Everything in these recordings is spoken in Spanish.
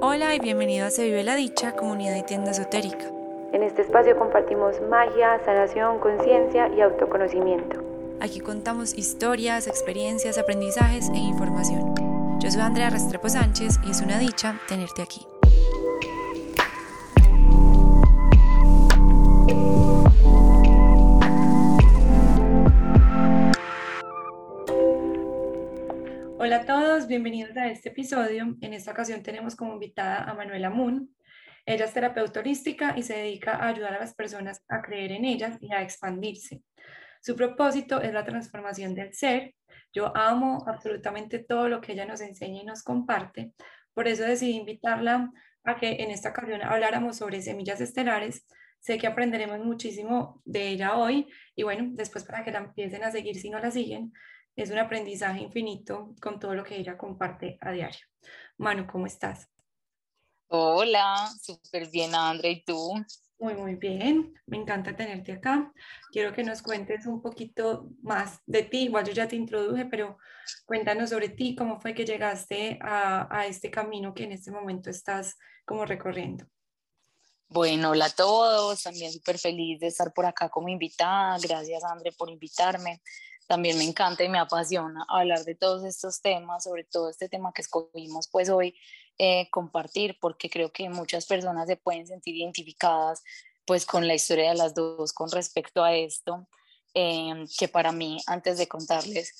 Hola y bienvenido a Se Vive la Dicha, comunidad y tienda esotérica. En este espacio compartimos magia, sanación, conciencia y autoconocimiento. Aquí contamos historias, experiencias, aprendizajes e información. Yo soy Andrea Restrepo Sánchez y es una dicha tenerte aquí. Hola a todos, bienvenidos a este episodio. En esta ocasión tenemos como invitada a Manuela Moon. Ella es terapeuta holística y se dedica a ayudar a las personas a creer en ellas y a expandirse. Su propósito es la transformación del ser. Yo amo absolutamente todo lo que ella nos enseña y nos comparte. Por eso decidí invitarla a que en esta ocasión habláramos sobre semillas estelares. Sé que aprenderemos muchísimo de ella hoy y bueno, después para que la empiecen a seguir si no la siguen, es un aprendizaje infinito con todo lo que ella comparte a diario. Manu, ¿cómo estás? Hola, súper bien, Andrea, ¿y tú? Muy, muy bien. Me encanta tenerte acá. Quiero que nos cuentes un poquito más de ti. Igual yo ya te introduje, pero cuéntanos sobre ti, cómo fue que llegaste a, a este camino que en este momento estás como recorriendo. Bueno, hola a todos. También súper feliz de estar por acá como invitada. Gracias, André, por invitarme también me encanta y me apasiona hablar de todos estos temas, sobre todo este tema que escogimos pues hoy eh, compartir, porque creo que muchas personas se pueden sentir identificadas pues con la historia de las dos con respecto a esto, em, que para mí, antes de contarles,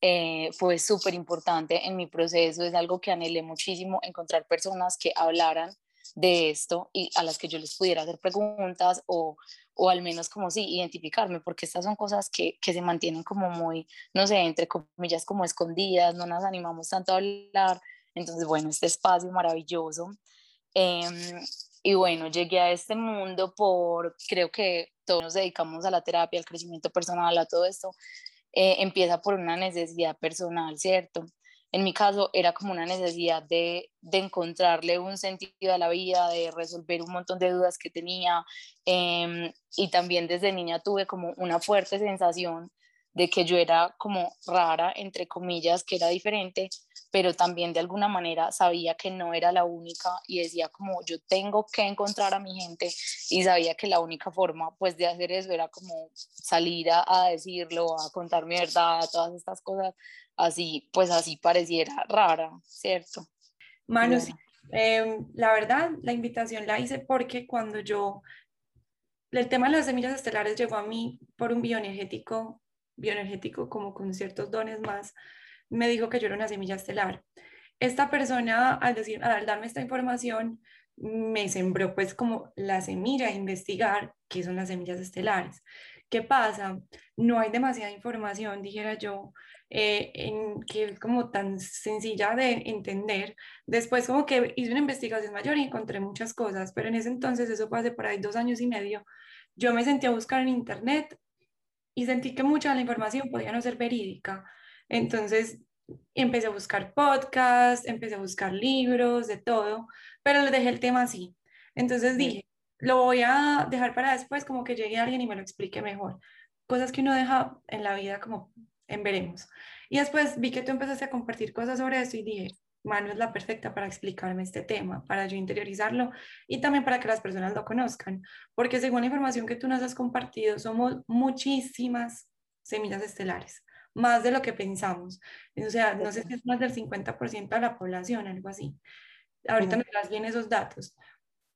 eh, fue súper importante en mi proceso, es algo que anhelé muchísimo, encontrar personas que hablaran de esto y a las que yo les pudiera hacer preguntas o, o al menos como sí, identificarme, porque estas son cosas que, que, se mantienen como muy, no sé, entre comillas, como escondidas, no nos animamos tanto a hablar. Entonces, bueno, este espacio maravilloso. Em, y bueno, llegué a este mundo por, creo que todos nos dedicamos a la terapia, al crecimiento personal, a todo esto. Eh, empieza por una necesidad personal, ¿cierto? En mi caso era como una necesidad de, encontrarle un sentido a la vida, de resolver un montón de dudas que tenía. Em, y también desde niña tuve como una fuerte sensación de que yo era como rara, entre comillas, que era diferente, pero también de alguna manera sabía que no era la única y decía como yo tengo que encontrar a mi gente y sabía que la única forma pues de hacer eso era como salir a, a decirlo, a contar mi verdad, todas estas cosas, así, pues así pareciera rara, ¿cierto? Manu, em, la verdad, la invitación la hice porque cuando yo, el tema de las semillas estelares llegó a mí por un bioenergético, bioenergético como con ciertos dones más, me dijo que yo era una semilla estelar. Esta persona, al, decir, al darme esta información, me sembró pues como la semilla de investigar qué son las semillas estelares. ¿Qué pasa? No hay demasiada información, dijera yo, eh, en, que es como tan sencilla de entender. Después como que hice una investigación mayor y encontré muchas cosas, pero en ese entonces, eso fue hace por ahí dos años y medio, yo me sentí a buscar en internet y sentí que mucha de la información podía no ser verídica. Entonces empecé a buscar podcasts, empecé a buscar libros, de todo, pero le dejé el tema así. Entonces dije, lo voy a dejar para después, como que llegue alguien y me lo explique mejor. Cosas que uno deja en la vida como en veremos. Y después vi que tú empezaste a compartir cosas sobre eso y dije, Manu es la perfecta para explicarme este tema, para yo interiorizarlo y también para que las personas lo conozcan, porque según la información que tú nos has compartido, somos muchísimas semillas estelares, más de lo que pensamos. O sea, no sé si es más del 50% de la población, algo así. Ahorita me das bien esos datos,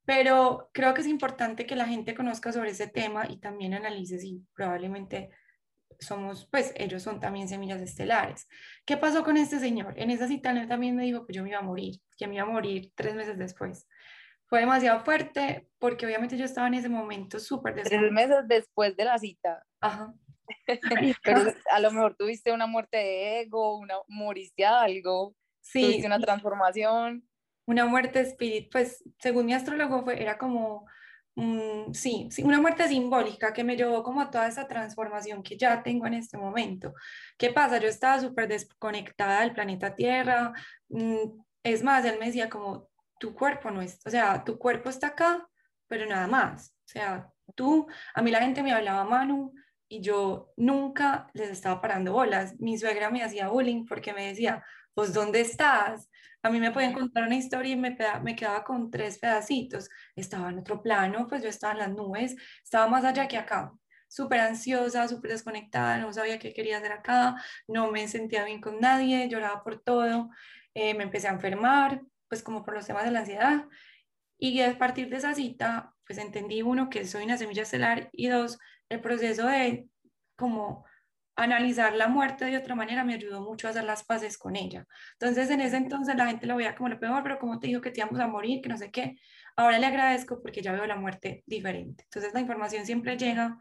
pero creo que es importante que la gente conozca sobre ese tema y también analice si probablemente somos, pues ellos son también semillas estelares. ¿Qué pasó con este señor? En esa cita él también me dijo que yo me iba a morir, que me iba a morir tres meses después. Fue demasiado fuerte porque obviamente yo estaba en ese momento súper Tres meses después de la cita. Ajá. Pero a lo mejor tuviste una muerte de ego, una, moriste algo, sí, tuviste una transformación. Una muerte espíritu, pues según mi astrólogo fue, era como Sí, sí, una muerte simbólica que me llevó como a toda esa transformación que ya tengo en este momento. ¿Qué pasa? Yo estaba súper desconectada del planeta Tierra. Mm, es más, él me decía como, tu cuerpo no es, o sea, tu cuerpo está acá, pero nada más. O sea, tú, a mí la gente me hablaba Manu y yo nunca les estaba parando bolas. Mi suegra me hacía bullying porque me decía, pues ¿dónde estás? A mí me pueden contar una historia y me, me quedaba con tres pedacitos. Estaba en otro plano, pues yo estaba en las nubes, estaba más allá que acá súper ansiosa, súper desconectada, no sabía qué quería hacer acá, no me sentía bien con nadie, lloraba por todo, eh, me empecé a enfermar, pues como por los temas de la ansiedad. Y a partir de esa cita, pues entendí uno, que soy una semilla estelar y dos, el proceso de como analizar la muerte de otra manera me ayudó mucho a hacer las paces con ella. Entonces, en ese entonces la gente lo veía como lo peor, pero como te dijo que te íbamos a morir, que no sé qué, ahora le agradezco porque ya veo la muerte diferente. Entonces, la información siempre llega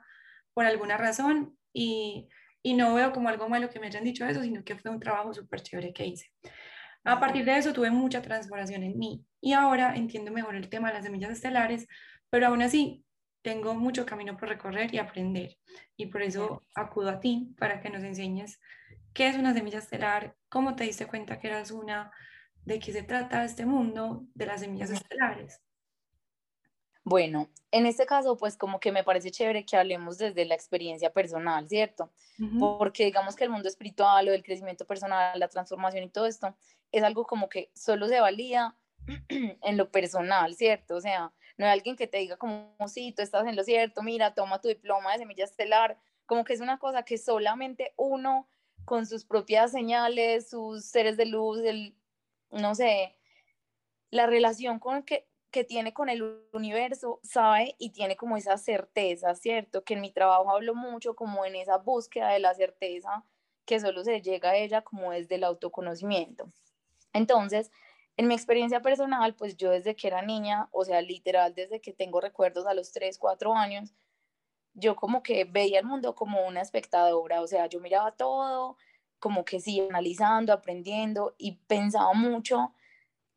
por alguna razón y, y no veo como algo malo que me hayan dicho eso, sino que fue un trabajo súper chévere que hice. A partir de eso tuve mucha transformación en mí y ahora entiendo mejor el tema de las semillas estelares, pero aún así tengo mucho camino por recorrer y aprender y por eso acudo a ti para que nos enseñes qué es una semilla estelar, cómo te diste cuenta que eras una, de qué se trata este mundo de las semillas estelares. Bueno, en este caso, pues como que me parece chévere que hablemos desde la experiencia personal, ¿cierto? Porque digamos que el mundo espiritual o el crecimiento personal, la transformación y todo esto, es algo como que solo se valía en lo personal, ¿cierto? O sea, no hay alguien que te diga como, sí, tú estás en lo cierto, mira, toma tu diploma de semilla estelar, como que es una cosa que solamente uno con sus propias señales, sus seres de luz, el, no sé, la relación con que, que tiene con el universo, sabe y tiene como esa certeza, ¿cierto? Que en mi trabajo hablo mucho como en esa búsqueda de la certeza que solo se llega a ella como desde el autoconocimiento. Entonces, en mi experiencia personal, pues yo desde que era niña, o sea, literal, desde que tengo recuerdos a los 3, 4 años, yo como que veía el mundo como una espectadora, o sea, yo miraba todo, como que sí, analizando, aprendiendo y pensaba mucho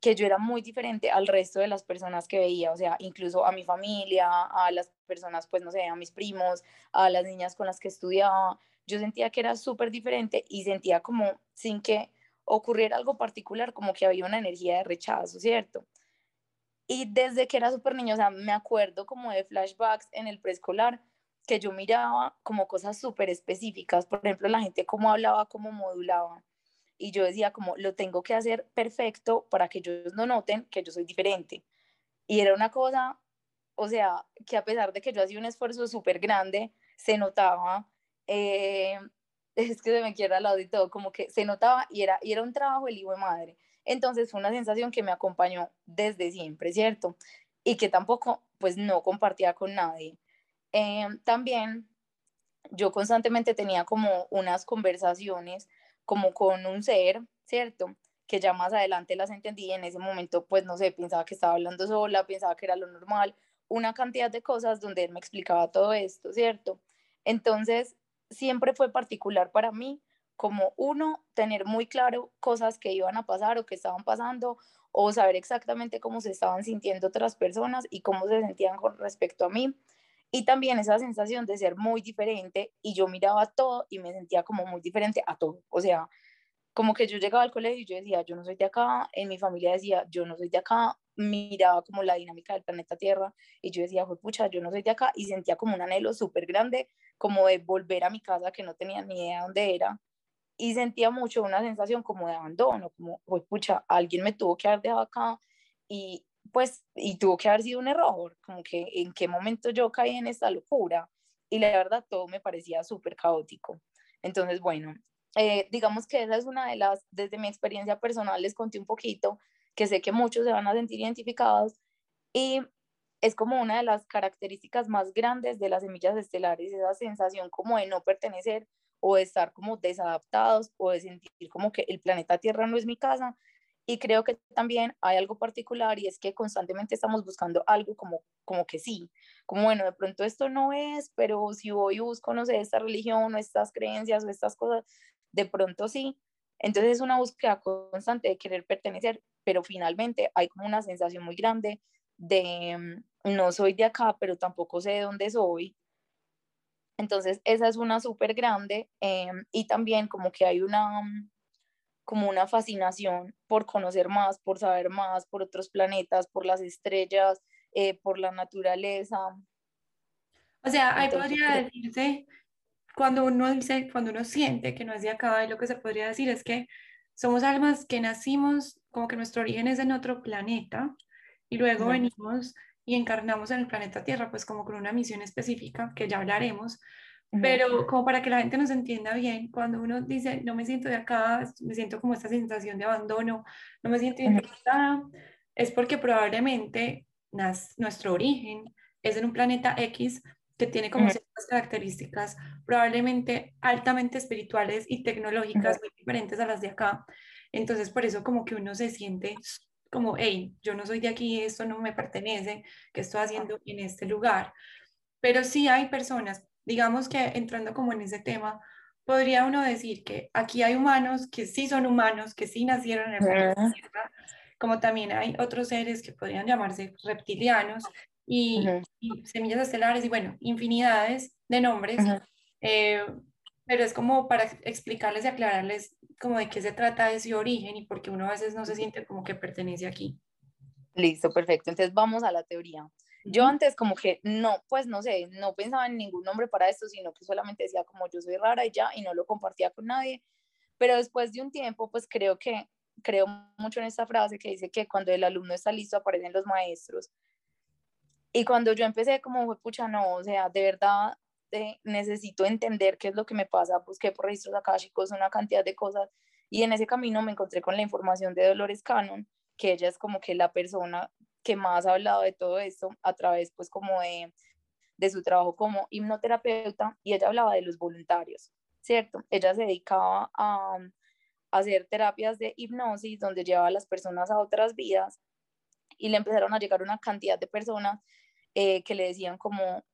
que yo era muy diferente al resto de las personas que veía, o sea, incluso a mi familia, a las personas, pues no sé, a mis primos, a las niñas con las que estudiaba, yo sentía que era súper diferente y sentía como sin que ocurriera algo particular, como que había una energía de rechazo, ¿cierto? Y desde que era súper niño, o sea, me acuerdo como de flashbacks en el preescolar, que yo miraba como cosas súper específicas, por ejemplo, la gente cómo hablaba, cómo modulaba, y yo decía como lo tengo que hacer perfecto para que ellos no noten que yo soy diferente. Y era una cosa, o sea, que a pesar de que yo hacía un esfuerzo súper grande, se notaba, eh, es que se me quiera al lado y todo, como que se notaba y era, y era un trabajo el hijo de madre. Entonces fue una sensación que me acompañó desde siempre, ¿cierto? Y que tampoco, pues no compartía con nadie. Eh, también yo constantemente tenía como unas conversaciones como con un ser, ¿cierto? Que ya más adelante las entendí, en ese momento pues no sé, pensaba que estaba hablando sola, pensaba que era lo normal, una cantidad de cosas donde él me explicaba todo esto, ¿cierto? Entonces, siempre fue particular para mí como uno, tener muy claro cosas que iban a pasar o que estaban pasando, o saber exactamente cómo se estaban sintiendo otras personas y cómo se sentían con respecto a mí. Y también esa sensación de ser muy diferente y yo miraba todo y me sentía como muy diferente a todo. O sea, como que yo llegaba al colegio y yo decía, yo no soy de acá, en mi familia decía, yo no soy de acá, miraba como la dinámica del planeta Tierra y yo decía, pucha, yo no soy de acá y sentía como un anhelo súper grande, como de volver a mi casa que no tenía ni idea dónde era y sentía mucho una sensación como de abandono, como, pucha, alguien me tuvo que haber dejado acá y, pues, y tuvo que haber sido un error, como que en qué momento yo caí en esta locura. Y la verdad, todo me parecía súper caótico. Entonces, bueno, eh, digamos que esa es una de las, desde mi experiencia personal, les conté un poquito, que sé que muchos se van a sentir identificados, y es como una de las características más grandes de las semillas estelares, esa sensación como de no pertenecer o de estar como desadaptados o de sentir como que el planeta Tierra no es mi casa, y creo que también hay algo particular y es que constantemente estamos buscando algo como, como que sí, como bueno, de pronto esto no es, pero si voy y busco, no sé, esta religión o estas creencias o estas cosas, de pronto sí. Entonces es una búsqueda constante de querer pertenecer, pero finalmente hay como una sensación muy grande de mm, no soy de acá, pero tampoco sé de dónde soy. Entonces esa es una súper grande em, y también como que hay una mm, como una fascinación por conocer más, por saber más, por otros planetas, por las estrellas, eh, por la naturaleza. O sea, ahí podría decirse, cuando uno dice, cuando uno siente que no es de acá, y lo que se podría decir es que somos almas que nacimos como que nuestro origen es en otro planeta y luego venimos y encarnamos en el planeta Tierra, pues como con una misión específica que ya hablaremos, pero como para que la gente nos entienda bien, cuando uno dice, no me siento de acá, me siento como esta sensación de abandono, no me siento identificada, es porque probablemente nuestro origen es en un planeta X que tiene como ciertas características probablemente altamente espirituales y tecnológicas muy diferentes a las de acá. Entonces, por eso como que uno se siente como, hey, yo no soy de aquí, esto no me pertenece, ¿qué estoy haciendo en este lugar? Pero sí hay personas, digamos que entrando como en ese tema, podría uno decir que aquí hay humanos que sí son humanos, que sí nacieron en el planeta como también hay otros seres que podrían llamarse reptilianos, y, semillas estelares y bueno, infinidades de nombres, eh, pero es como para explicarles y aclararles como de qué se trata ese origen y por qué uno a veces no se siente como que pertenece aquí. Listo, perfecto. Entonces vamos a la teoría. Yo antes como que no, pues no sé, no pensaba en ningún nombre para esto, sino que solamente decía como yo soy rara y ya, y no lo compartía con nadie. Pero después de un tiempo, pues creo que, creo mucho en esta frase que dice que cuando el alumno está listo aparecen los maestros. Y cuando yo empecé como, pucha, no, o sea, de verdad eh, necesito entender qué es lo que me pasa, busqué por registros akáshicos una cantidad de cosas y en ese camino me encontré con la información de Dolores Cannon, que ella es como que la persona que más ha hablado de todo esto a través pues como de, de su trabajo como hipnoterapeuta y ella hablaba de los voluntarios, ¿cierto? Ella se dedicaba a, a hacer terapias de hipnosis donde llevaba a las personas a otras vidas y le empezaron a llegar una cantidad de personas eh, que le decían como,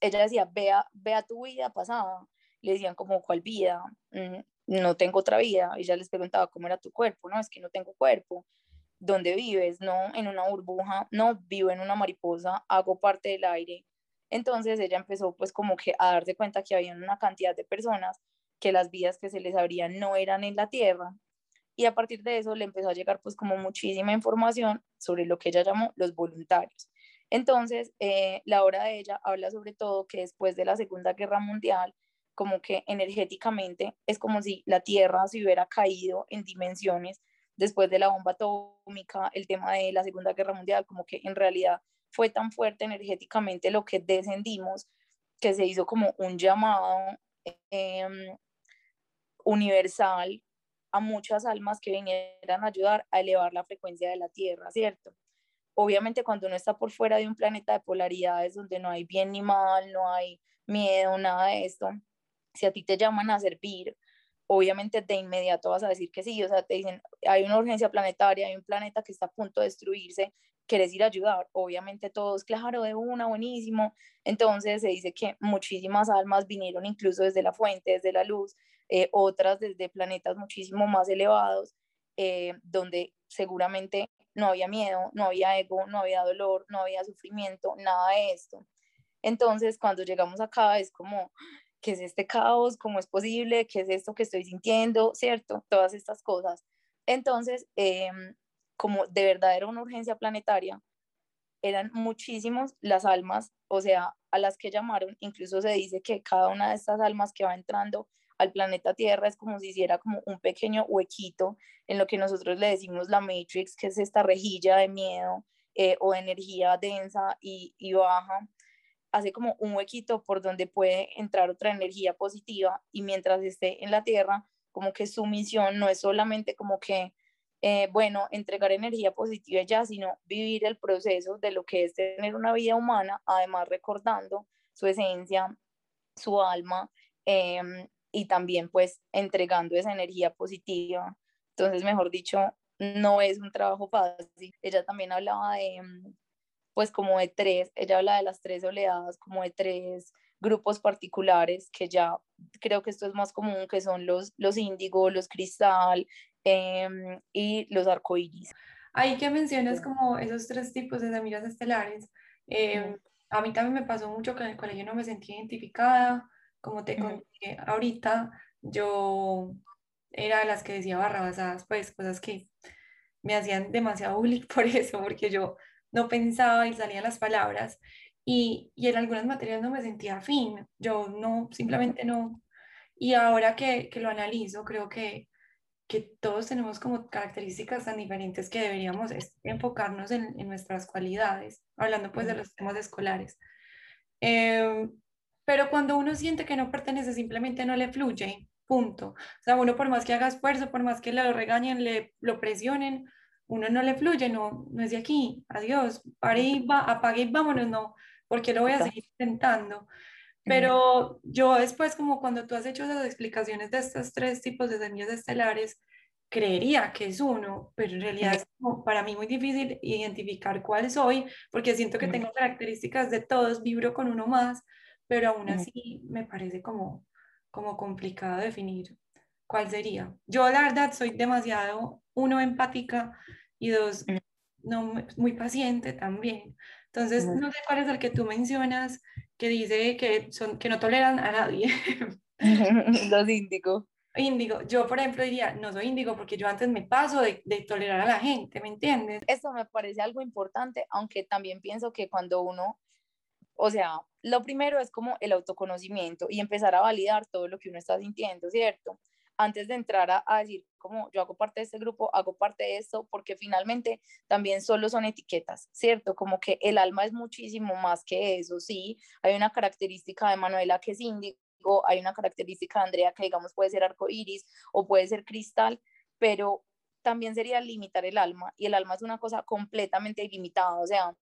ella decía, vea, vea tu vida pasada, le decían como, ¿cuál vida? Mm, no tengo otra vida, ella les preguntaba cómo era tu cuerpo, no, es que no tengo cuerpo, ¿dónde vives? No, en una burbuja, no, vivo en una mariposa, hago parte del aire. Entonces ella empezó pues como que a darse cuenta que había una cantidad de personas que las vidas que se les abrían no eran en la tierra, y a partir de eso le empezó a llegar pues como muchísima información sobre lo que ella llamó los voluntarios. Entonces, eh, la obra de ella habla sobre todo que después de la Segunda Guerra Mundial, como que energéticamente es como si la Tierra se hubiera caído en dimensiones después de la bomba atómica, el tema de la Segunda Guerra Mundial, como que en realidad fue tan fuerte energéticamente lo que descendimos que se hizo como un llamado em, universal a muchas almas que vinieran a ayudar a elevar la frecuencia de la Tierra, ¿cierto? Obviamente cuando uno está por fuera de un planeta de polaridades donde no hay bien ni mal, no hay miedo, nada de esto, si a ti te llaman a servir, obviamente de inmediato vas a decir que sí, o sea, te dicen, hay una urgencia planetaria, hay un planeta que está a punto de destruirse, quieres ir a ayudar, obviamente todos, claro, de una, buenísimo, entonces se dice que muchísimas almas vinieron incluso desde la fuente, desde la luz, eh, otras desde planetas muchísimo más elevados, eh, donde seguramente no había miedo, no había ego, no había dolor, no había sufrimiento, nada de esto. Entonces, cuando llegamos acá es como, ¿qué es este caos? ¿Cómo es posible? ¿Qué es esto que estoy sintiendo? ¿Cierto? Todas estas cosas. Entonces, em, como de verdad era una urgencia planetaria, eran muchísimos las almas, o sea, a las que llamaron, incluso se dice que cada una de estas almas que va entrando al planeta Tierra es como si hiciera como un pequeño huequito en lo que nosotros le decimos la Matrix, que es esta rejilla de miedo eh, o energía densa y, y baja, hace como un huequito por donde puede entrar otra energía positiva y mientras esté en la Tierra, como que su misión no es solamente como que, eh, bueno, entregar energía positiva ya, sino vivir el proceso de lo que es tener una vida humana, además recordando su esencia, su alma, em, y también pues entregando esa energía positiva. Entonces, mejor dicho, no es un trabajo fácil. Ella también hablaba de, mm, pues como de tres, ella habla de las tres oleadas, como de tres grupos particulares que ya creo que esto es más común, que son los, los índigo, los cristal em, y los arcoíris. Ahí que mencionas como esos tres tipos de semillas estelares, em, a mí también me pasó mucho que en el colegio no me sentí identificada, como te conté ahorita, yo era de las que decía barrabasadas, pues cosas que me hacían demasiado bullying por eso, porque yo no pensaba y salían las palabras y, y en algunas materias no me sentía afín, yo no, simplemente no. Y ahora que, que lo analizo, creo que, que todos tenemos como características tan diferentes que deberíamos enfocarnos en, en nuestras cualidades, hablando pues de los temas escolares. Eh, pero cuando uno siente que no pertenece, simplemente no le fluye, punto. O sea, uno por más que haga esfuerzo, por más que le lo regañen, le lo presionen, uno no le fluye, no, no es de aquí, adiós, pare y va, apague y vámonos, no, porque lo voy a seguir intentando. Pero yo después, como cuando tú has hecho esas explicaciones de estos tres tipos de semillas estelares, creería que es uno, pero en realidad es para mí muy difícil identificar cuál soy, porque siento que tengo características de todos, vibro con uno más, pero aún así me parece como, como complicado definir cuál sería. Yo la verdad soy demasiado, uno, empática y dos, no, muy paciente también. Entonces, no sé cuál es el que tú mencionas que dice que, son, que no toleran a nadie. Los índigo. Índigo, yo por ejemplo diría, no soy índigo porque yo antes me paso de, de, tolerar a la gente, ¿me entiendes? Esto me parece algo importante, aunque también pienso que cuando uno o sea, lo primero es como el autoconocimiento y empezar a validar todo lo que uno está sintiendo, ¿cierto? Antes de entrar a, decir como yo hago parte de este grupo, hago parte de esto, porque finalmente también solo son etiquetas, ¿cierto? Como que el alma es muchísimo más que eso, sí. Hay una característica de Manuela que es índigo, hay una característica de Andrea que digamos puede ser arco iris o puede ser cristal, pero también sería limitar el alma y el alma es una cosa completamente ilimitada, o sea,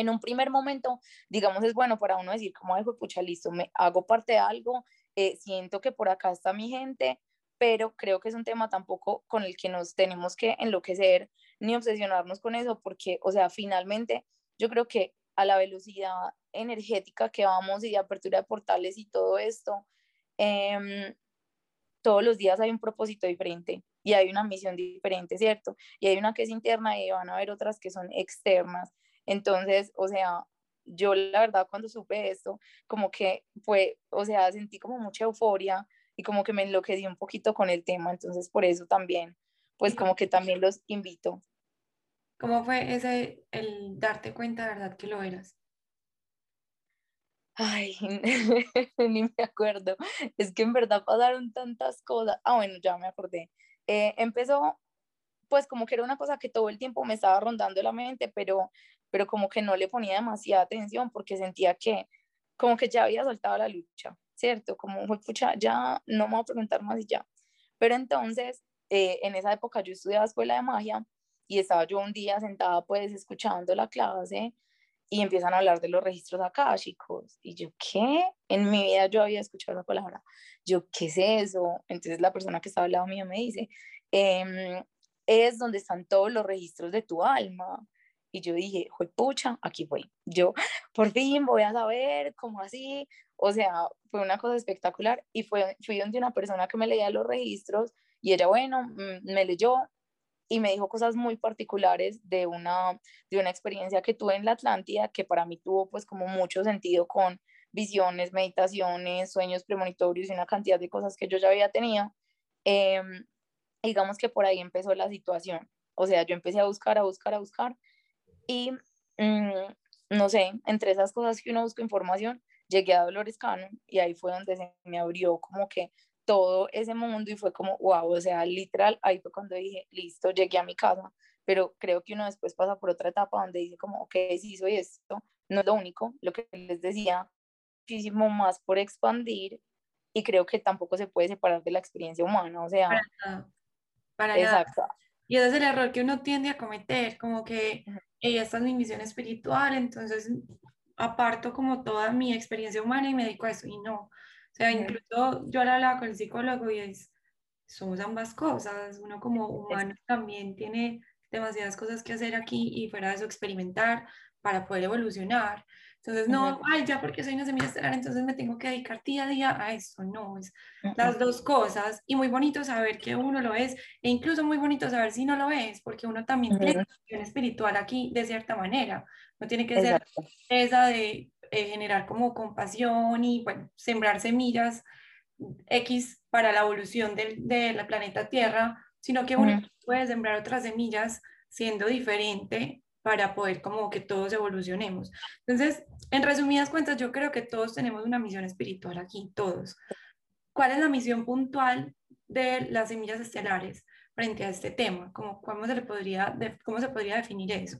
en un primer momento, digamos, es bueno para uno decir, como, ay, pucha, listo, me hago parte de algo, eh, siento que por acá está mi gente, pero creo que es un tema tampoco con el que nos tenemos que enloquecer ni obsesionarnos con eso, porque, o sea, finalmente, yo creo que a la velocidad energética que vamos y de apertura de portales y todo esto, em, todos los días hay un propósito diferente y hay una misión diferente, ¿cierto? Y hay una que es interna y van a haber otras que son externas. Entonces, o sea, yo la verdad cuando supe esto, como que fue, o sea, sentí como mucha euforia y como que me enloquecí un poquito con el tema, entonces por eso también, pues como que también los invito. ¿Cómo fue ese, el darte cuenta, de verdad, que lo eras? Ay, ni me acuerdo. Es que en verdad pasaron tantas cosas. Ah, bueno, ya me acordé. Eh, empezó, pues como que era una cosa que todo el tiempo me estaba rondando la mente, pero pero como que no le ponía demasiada atención porque sentía que como que ya había soltado la lucha, ¿cierto? Como, pucha, ya no me voy a preguntar más y ya. Pero entonces, eh, en esa época yo estudiaba escuela de magia y estaba yo un día sentada pues escuchando la clase y empiezan a hablar de los registros acá, chicos. Y yo, ¿qué? En mi vida yo había escuchado la palabra. Yo, ¿qué es eso? Entonces la persona que estaba al lado mío me dice, em, es donde están todos los registros de tu alma y yo dije, pucha, aquí voy. Yo por fin voy a saber cómo así. O sea, fue una cosa espectacular y fue, fui donde una persona que me leía los registros y ella, bueno, mm, me leyó y me dijo cosas muy particulares de una, de una experiencia que tuve en la Atlántida que para mí tuvo pues como mucho sentido con visiones, meditaciones, sueños premonitorios y una cantidad de cosas que yo ya había tenido. Em, digamos que por ahí empezó la situación. O sea, yo empecé a buscar, a buscar, a buscar y mm, no sé, entre esas cosas que uno busca información, llegué a Dolores Cannon y ahí fue donde se me abrió como que todo ese mundo y fue como, wow, o sea, literal, ahí fue cuando dije, listo, llegué a mi casa, pero creo que uno después pasa por otra etapa donde dice como, ok, sí, soy esto, no es lo único, lo que les decía, muchísimo más por expandir y creo que tampoco se puede separar de la experiencia humana, o sea, para. Para exacto. Y ese es el error que uno tiende a cometer, como que esta es mi misión espiritual, entonces aparto como toda mi experiencia humana y me dedico a eso. Y no, o sea, incluso yo ahora hablaba con el psicólogo y es, somos ambas cosas. Uno como humano también tiene demasiadas cosas que hacer aquí y fuera de eso experimentar para poder evolucionar. Entonces, no, ay, ya porque soy una semilla estelar, entonces me tengo que dedicar día a día a esto. No, es las dos cosas. Y muy bonito saber que uno lo es, e incluso muy bonito saber si no lo es, porque uno también tiene una espiritual aquí de cierta manera. No tiene que ser esa de eh, generar como compasión y, bueno, sembrar semillas X para la evolución del, de la planeta Tierra, sino que uno puede sembrar otras semillas siendo diferente para poder como que todos evolucionemos. Entonces, en resumidas cuentas, yo creo que todos tenemos una misión espiritual aquí, todos. ¿Cuál es la misión puntual de las semillas estelares? frente a este tema? ¿Cómo, cómo, se, le podría, ¿Cómo se podría definir eso?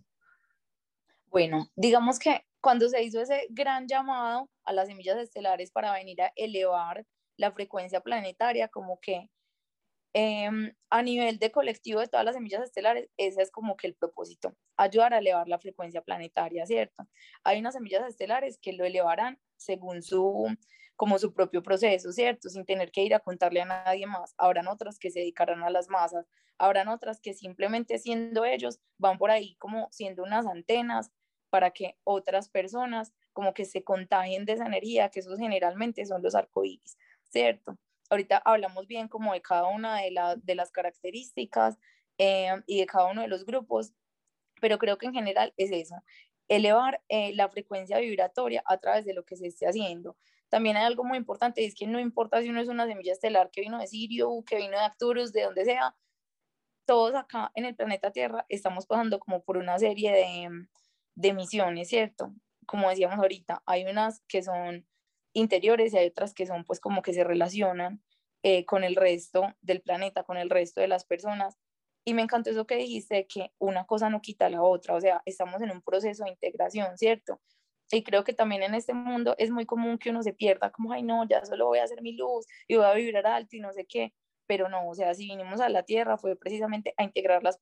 Bueno, digamos que cuando se hizo ese gran llamado a las semillas estelares para venir a elevar la frecuencia planetaria, como que em, a nivel de colectivo de todas las semillas estelares, ese es como que el propósito, ayudar a elevar la frecuencia planetaria, ¿cierto? Hay unas semillas estelares que lo elevarán según su, como su propio proceso, ¿cierto? Sin tener que ir a contarle a nadie más. Habrán otras que se dedicarán a las masas, habrán otras que simplemente siendo ellos van por ahí como siendo unas antenas para que otras personas como que se contagien de esa energía, que esos generalmente son los arcoíris, ¿cierto? Ahorita hablamos bien como de cada una de, de las características eh, y de cada uno de los grupos, pero creo que en general es eso, elevar eh, la frecuencia vibratoria a través de lo que se esté haciendo. También hay algo muy importante, es que no importa si uno es una semilla estelar que vino de Sirio, que vino de Arcturus, de donde sea, todos acá en el planeta Tierra estamos pasando como por una serie de, de misiones, ¿cierto? Como decíamos ahorita, hay unas que son interiores y hay otras que son pues como que se relacionan eh, con el resto del planeta, con el resto de las personas. Y me encantó eso que dijiste, que una cosa no quita la otra, o sea, estamos en un proceso de integración, ¿cierto? Y creo que también en este mundo es muy común que uno se pierda, como, ay, no, ya solo voy a hacer mi luz y voy a vibrar alto y no sé qué, pero no, o sea, si vinimos a la Tierra fue precisamente a integrar las,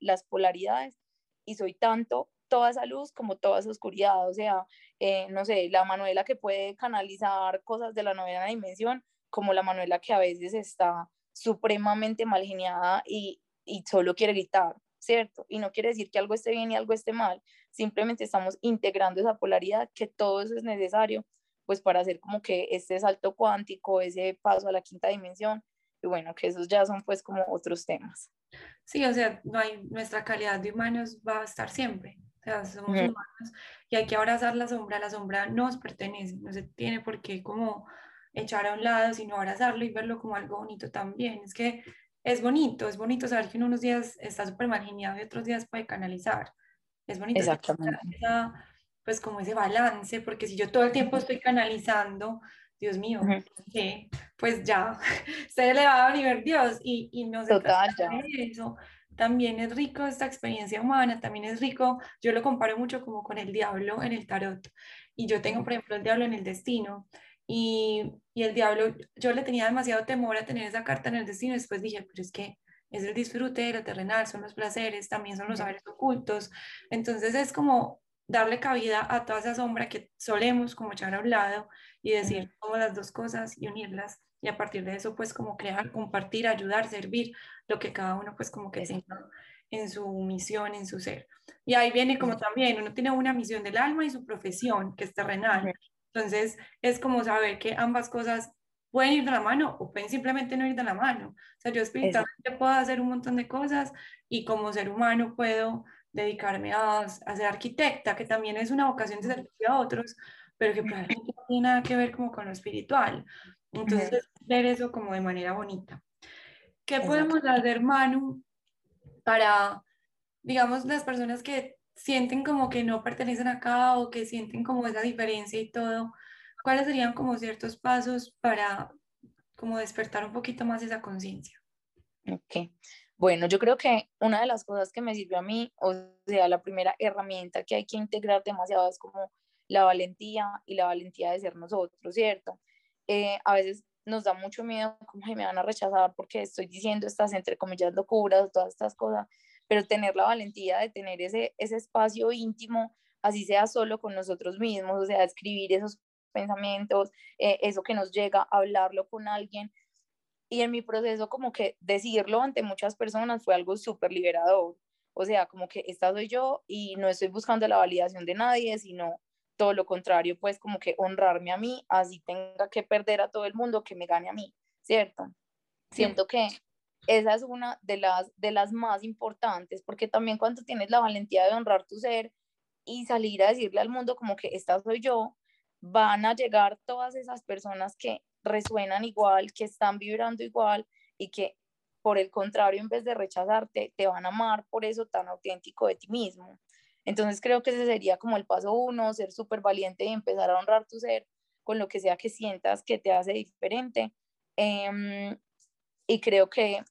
las polaridades y soy tanto toda esa luz como toda esa oscuridad, o sea, eh, no sé, la Manuela que puede canalizar cosas de la novena dimensión, como la Manuela que a veces está supremamente mal geniada y, y solo quiere gritar, ¿cierto? Y no quiere decir que algo esté bien y algo esté mal, simplemente estamos integrando esa polaridad, que todo eso es necesario, pues para hacer como que este salto cuántico, ese paso a la quinta dimensión, y bueno, que esos ya son pues como otros temas. Sí, o sea, no hay, nuestra calidad de humanos va a estar siempre, somos humanos y hay que abrazar la sombra, la sombra nos pertenece, no se tiene por qué como echar a un lado, sino abrazarlo y verlo como algo bonito también. Es que es bonito, es bonito saber que unos días está súper mal y otros días puede canalizar. Es bonito. Exactamente. pues como ese balance, porque si yo todo el tiempo estoy canalizando, Dios mío, pues ya se le va a venir Dios y, y no se Total, eso también es rico esta experiencia humana, también es rico, yo lo comparo mucho como con el diablo en el tarot. Y yo tengo, por ejemplo, el diablo en el destino. Y, y el diablo, yo le tenía demasiado temor a tener esa carta en el destino. Y después dije, pero es que es el disfrute, lo terrenal, son los placeres, también son los saberes ocultos. Entonces es como darle cabida a toda esa sombra que solemos como echar a un lado y decir como las dos cosas y unirlas y a partir de eso pues como crear, compartir, ayudar, servir, lo que cada uno pues como que tenga en su misión, en su ser. Y ahí viene como también, uno tiene una misión del alma y su profesión, que es terrenal. Entonces es como saber que ambas cosas pueden ir de la mano o pueden simplemente no ir de la mano. O sea, yo espiritualmente puedo hacer un montón de cosas y como ser humano puedo dedicarme a, a ser arquitecta, que también es una vocación de servicio a otros, pero que probablemente no tiene nada que ver como con lo espiritual. Entonces, ver eso como de manera bonita. ¿Qué podemos hacer, Manu, para, digamos, las personas que sienten como que no pertenecen acá o que sienten como esa diferencia y todo? ¿Cuáles serían como ciertos pasos para como despertar un poquito más esa conciencia? Ok. Bueno, yo creo que una de las cosas que me sirvió a mí, o sea, la primera herramienta que hay que integrar demasiado es como la valentía y la valentía de ser nosotros, ¿cierto? Eh, a veces nos da mucho miedo, como me van a rechazar porque estoy diciendo estas, entre comillas, locuras, todas estas cosas, pero tener la valentía de tener ese, ese espacio íntimo, así sea solo con nosotros mismos, o sea, escribir esos pensamientos, eh, eso que nos llega, hablarlo con alguien. Y en mi proceso, como que decirlo ante muchas personas fue algo súper liberador. O sea, como que esta soy yo y no estoy buscando la validación de nadie, sino todo lo contrario, pues como que honrarme a mí, así tenga que perder a todo el mundo que me gane a mí, ¿cierto? Siento que esa es una de las, de las más importantes, porque también cuando tienes la valentía de honrar tu ser y salir a decirle al mundo como que esta soy yo, van a llegar todas esas personas que resuenan igual, que están vibrando igual y que por el contrario, en vez de rechazarte, te van a amar por eso tan auténtico de ti mismo. Entonces creo que ese sería como el paso uno, ser súper valiente y empezar a honrar tu ser con lo que sea que sientas que te hace diferente. Em, y creo que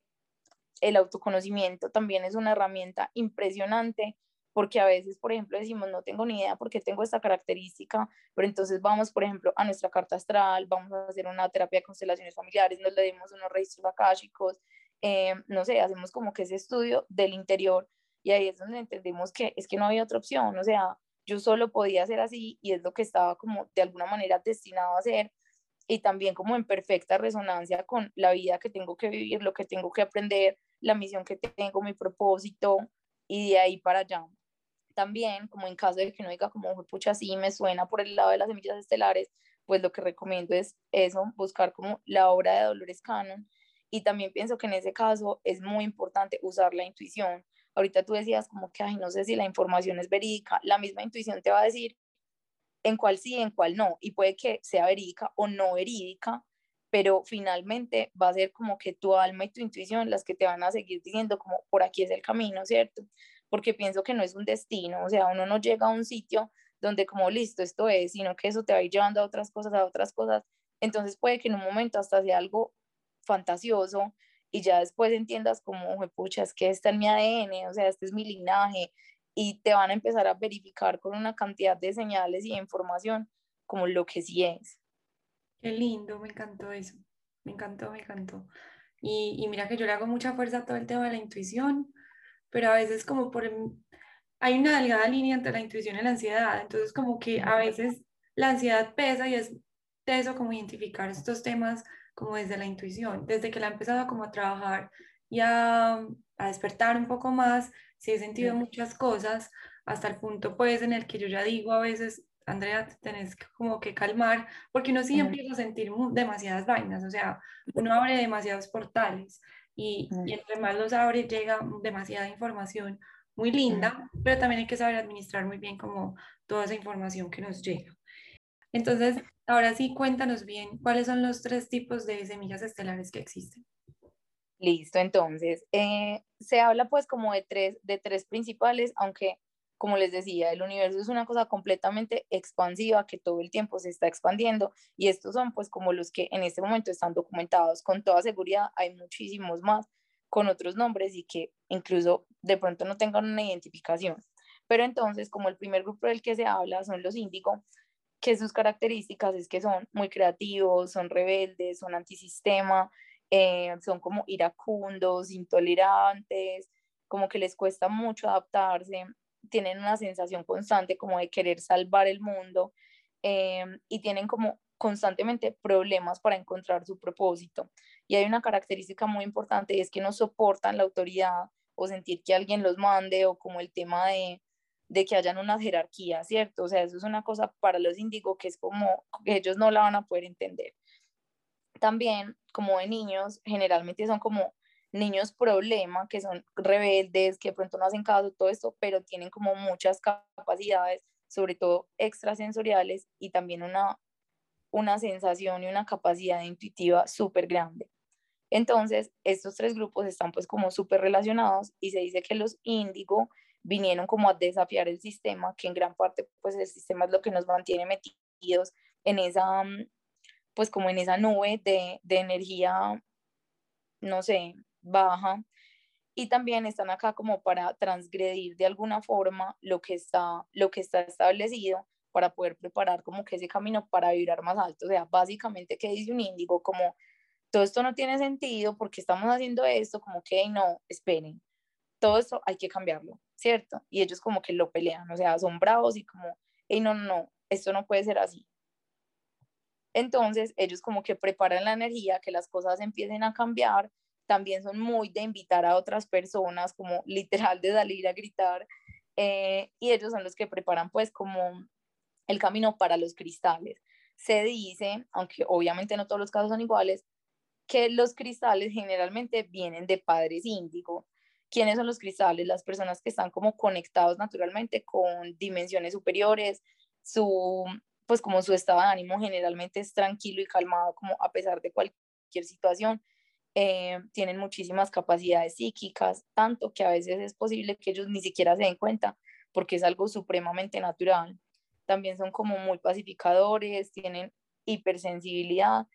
el autoconocimiento también es una herramienta impresionante porque a veces, por ejemplo, decimos, no tengo ni idea por qué tengo esta característica, pero entonces vamos, por ejemplo, a nuestra carta astral, vamos a hacer una terapia de constelaciones familiares, nos le dimos unos registros akáshicos, eh, no sé, hacemos como que ese estudio del interior y ahí es donde entendemos que es que no había otra opción, o sea, yo solo podía hacer así y es lo que estaba como de alguna manera destinado a hacer y también como en perfecta resonancia con la vida que tengo que vivir, lo que tengo que aprender, la misión que tengo, mi propósito y de ahí para allá. También, como en caso de que no diga como, pucha, sí, me suena por el lado de las semillas estelares, pues lo que recomiendo es eso, buscar como la obra de Dolores Cannon. Y también pienso que en ese caso es muy importante usar la intuición. Ahorita tú decías como que, ay, no sé si la información es verídica. La misma intuición te va a decir en cuál sí, en cuál no. Y puede que sea verídica o no verídica, pero finalmente va a ser como que tu alma y tu intuición las que te van a seguir diciendo como por aquí es el camino, ¿cierto? Porque pienso que no es un destino, o sea, uno no llega a un sitio donde como listo, esto es, sino que eso te va a ir llevando a otras cosas, a otras cosas. Entonces puede que en un momento hasta sea algo fantasioso y ya después entiendas como, pucha, es que está en mi ADN, o sea, este es mi linaje y te van a empezar a verificar con una cantidad de señales y de información como lo que sí es. Qué lindo, me encantó eso. Me encantó, me encantó. Y, y mira que yo le hago mucha fuerza a todo el tema de la intuición, pero a veces como por... Hay una delgada línea entre la intuición y la ansiedad, entonces como que a veces la ansiedad pesa y es de eso como identificar estos temas como desde la intuición, desde que la he empezado como a trabajar y a, a despertar un poco más, sí he sentido muchas cosas, hasta el punto pues en el que yo ya digo a veces, Andrea, tenés como que calmar, porque uno sí empieza a sentir demasiadas vainas, o sea, uno abre demasiados portales y, y entre más los abre llega demasiada información muy linda, pero también hay que saber administrar muy bien como toda esa información que nos llega. Entonces, ahora sí, cuéntanos bien cuáles son los tres tipos de semillas estelares que existen. Listo, entonces, eh, se habla pues como de tres, de tres principales, aunque como les decía, el universo es una cosa completamente expansiva que todo el tiempo se está expandiendo y estos son pues como los que en este momento están documentados. Con toda seguridad hay muchísimos más con otros nombres y que incluso de pronto no tengan una identificación. Pero entonces, como el primer grupo del que se habla son los índigo, que sus características es que son muy creativos, son rebeldes, son antisistema, eh, son como iracundos, intolerantes, como que les cuesta mucho adaptarse, tienen una sensación constante como de querer salvar el mundo eh, y tienen como constantemente problemas para encontrar su propósito. Y hay una característica muy importante y es que no soportan la autoridad o sentir que alguien los mande o como el tema de, de que hayan una jerarquía, ¿cierto? O sea, eso es una cosa para los índigos que es como que ellos no la van a poder entender. También, como de niños, generalmente son como niños problema, que son rebeldes, que de pronto no hacen caso, todo esto, pero tienen como muchas capacidades, sobre todo extrasensoriales y también una, una sensación y una capacidad intuitiva súper grande. Entonces, estos tres grupos están pues como súper relacionados y se dice que los índigo vinieron como a desafiar el sistema, que en gran parte pues el sistema es lo que nos mantiene metidos en esa, pues como en esa nube de, de energía, no sé, baja y también están acá como para transgredir de alguna forma lo que está, lo que está establecido para poder preparar como que ese camino para vibrar más alto. O sea, básicamente, ¿qué dice un índigo? Como todo esto no tiene sentido porque estamos haciendo esto, como que no, esperen, todo esto hay que cambiarlo, ¿cierto? Y ellos como que lo pelean, o sea, son y como, hey, no, no, no, esto no puede ser así. Entonces, ellos como que preparan la energía, que las cosas empiecen a cambiar también son muy de invitar a otras personas, como literal de salir a gritar, eh, y ellos son los que preparan pues como el camino para los cristales. Se dice, aunque obviamente no todos los casos son iguales, que los cristales generalmente vienen de padres índigo. ¿Quiénes son los cristales? Las personas que están como conectados naturalmente con dimensiones superiores, su, pues como su estado de ánimo generalmente es tranquilo y calmado como a pesar de cualquier situación eh, tienen muchísimas capacidades psíquicas, tanto que a veces es posible que ellos ni siquiera se den cuenta porque es algo supremamente natural. También son como muy pacificadores, tienen hipersensibilidad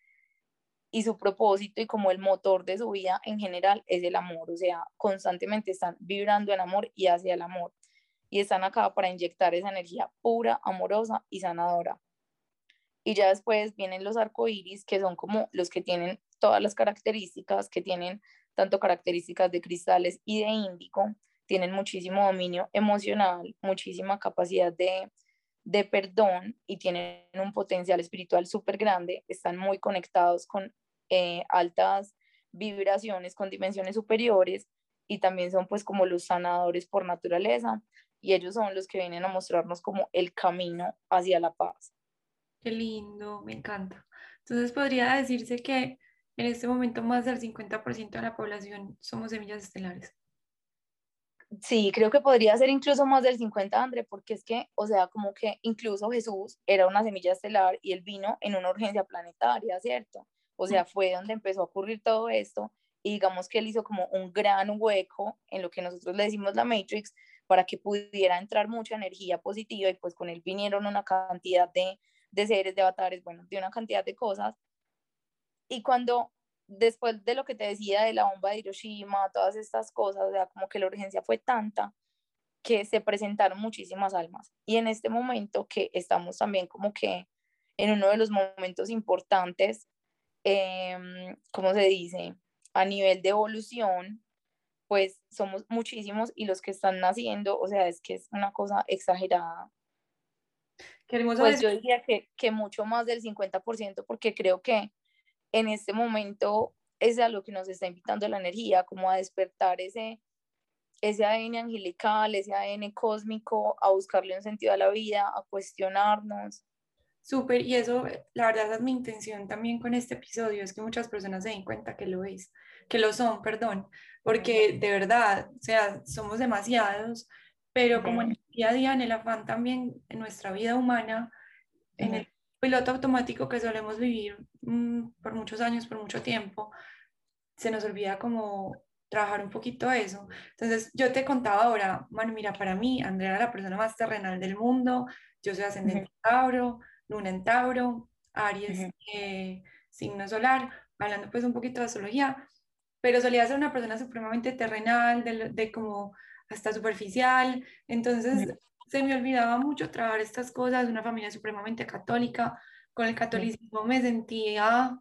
y su propósito y como el motor de su vida en general es el amor, o sea, constantemente están vibrando en amor y hacia el amor y están acá para inyectar esa energía pura, amorosa y sanadora. Y ya después vienen los arcoíris, que son como los que tienen todas las características, que tienen tanto características de cristales y de índico, tienen muchísimo dominio emocional, muchísima capacidad de, de perdón y tienen un potencial espiritual súper grande, están muy conectados con eh, altas vibraciones con dimensiones superiores y también son pues como los sanadores por naturaleza y ellos son los que vienen a mostrarnos como el camino hacia la paz. Qué lindo, me encanta. Entonces podría decirse que en este momento más del 50% de la población somos semillas estelares. Sí, creo que podría ser incluso más del 50, André, porque es que, o sea, como que incluso Jesús era una semilla estelar y él vino en una urgencia planetaria, ¿cierto? O sea, fue donde empezó a ocurrir todo esto y digamos que él hizo como un gran hueco en lo que nosotros le decimos la Matrix para que pudiera entrar mucha energía positiva y pues con él vinieron una cantidad de, de seres, de avatares, bueno, de una cantidad de cosas. Y cuando después de lo que te decía de la bomba de Hiroshima, todas estas cosas, o sea, como que la urgencia fue tanta que se presentaron muchísimas almas. Y en este momento que estamos también como que en uno de los momentos importantes eh, ¿cómo se dice? A nivel de evolución, pues somos muchísimos y los que están naciendo, o sea, es que es una cosa exagerada. Queremos pues yo diría que, que mucho más del 50%, porque creo que en este momento es a lo que nos está invitando la energía, como a despertar ese, ese ADN angelical, ese ADN cósmico, a buscarle un sentido a la vida, a cuestionarnos, Súper, y eso, la verdad, es mi intención también con este episodio, es que muchas personas se den cuenta que lo es, que lo son, perdón, porque de verdad, o sea, somos demasiados, pero como en el día a día, en el afán también, en nuestra vida humana, en el piloto automático que solemos vivir mm, por muchos años, por mucho tiempo, se nos olvida como trabajar un poquito eso. Entonces, yo te contaba ahora, bueno, mira, para mí, Andrea la persona más terrenal del mundo, yo soy ascendente Tauro, Luna en Tauro, Aries, eh, signo solar, hablando pues un poquito de astrología, pero solía ser una persona supremamente terrenal, de, como hasta superficial, entonces se me olvidaba mucho trabajar estas cosas, una familia supremamente católica, con el catolicismo me sentía,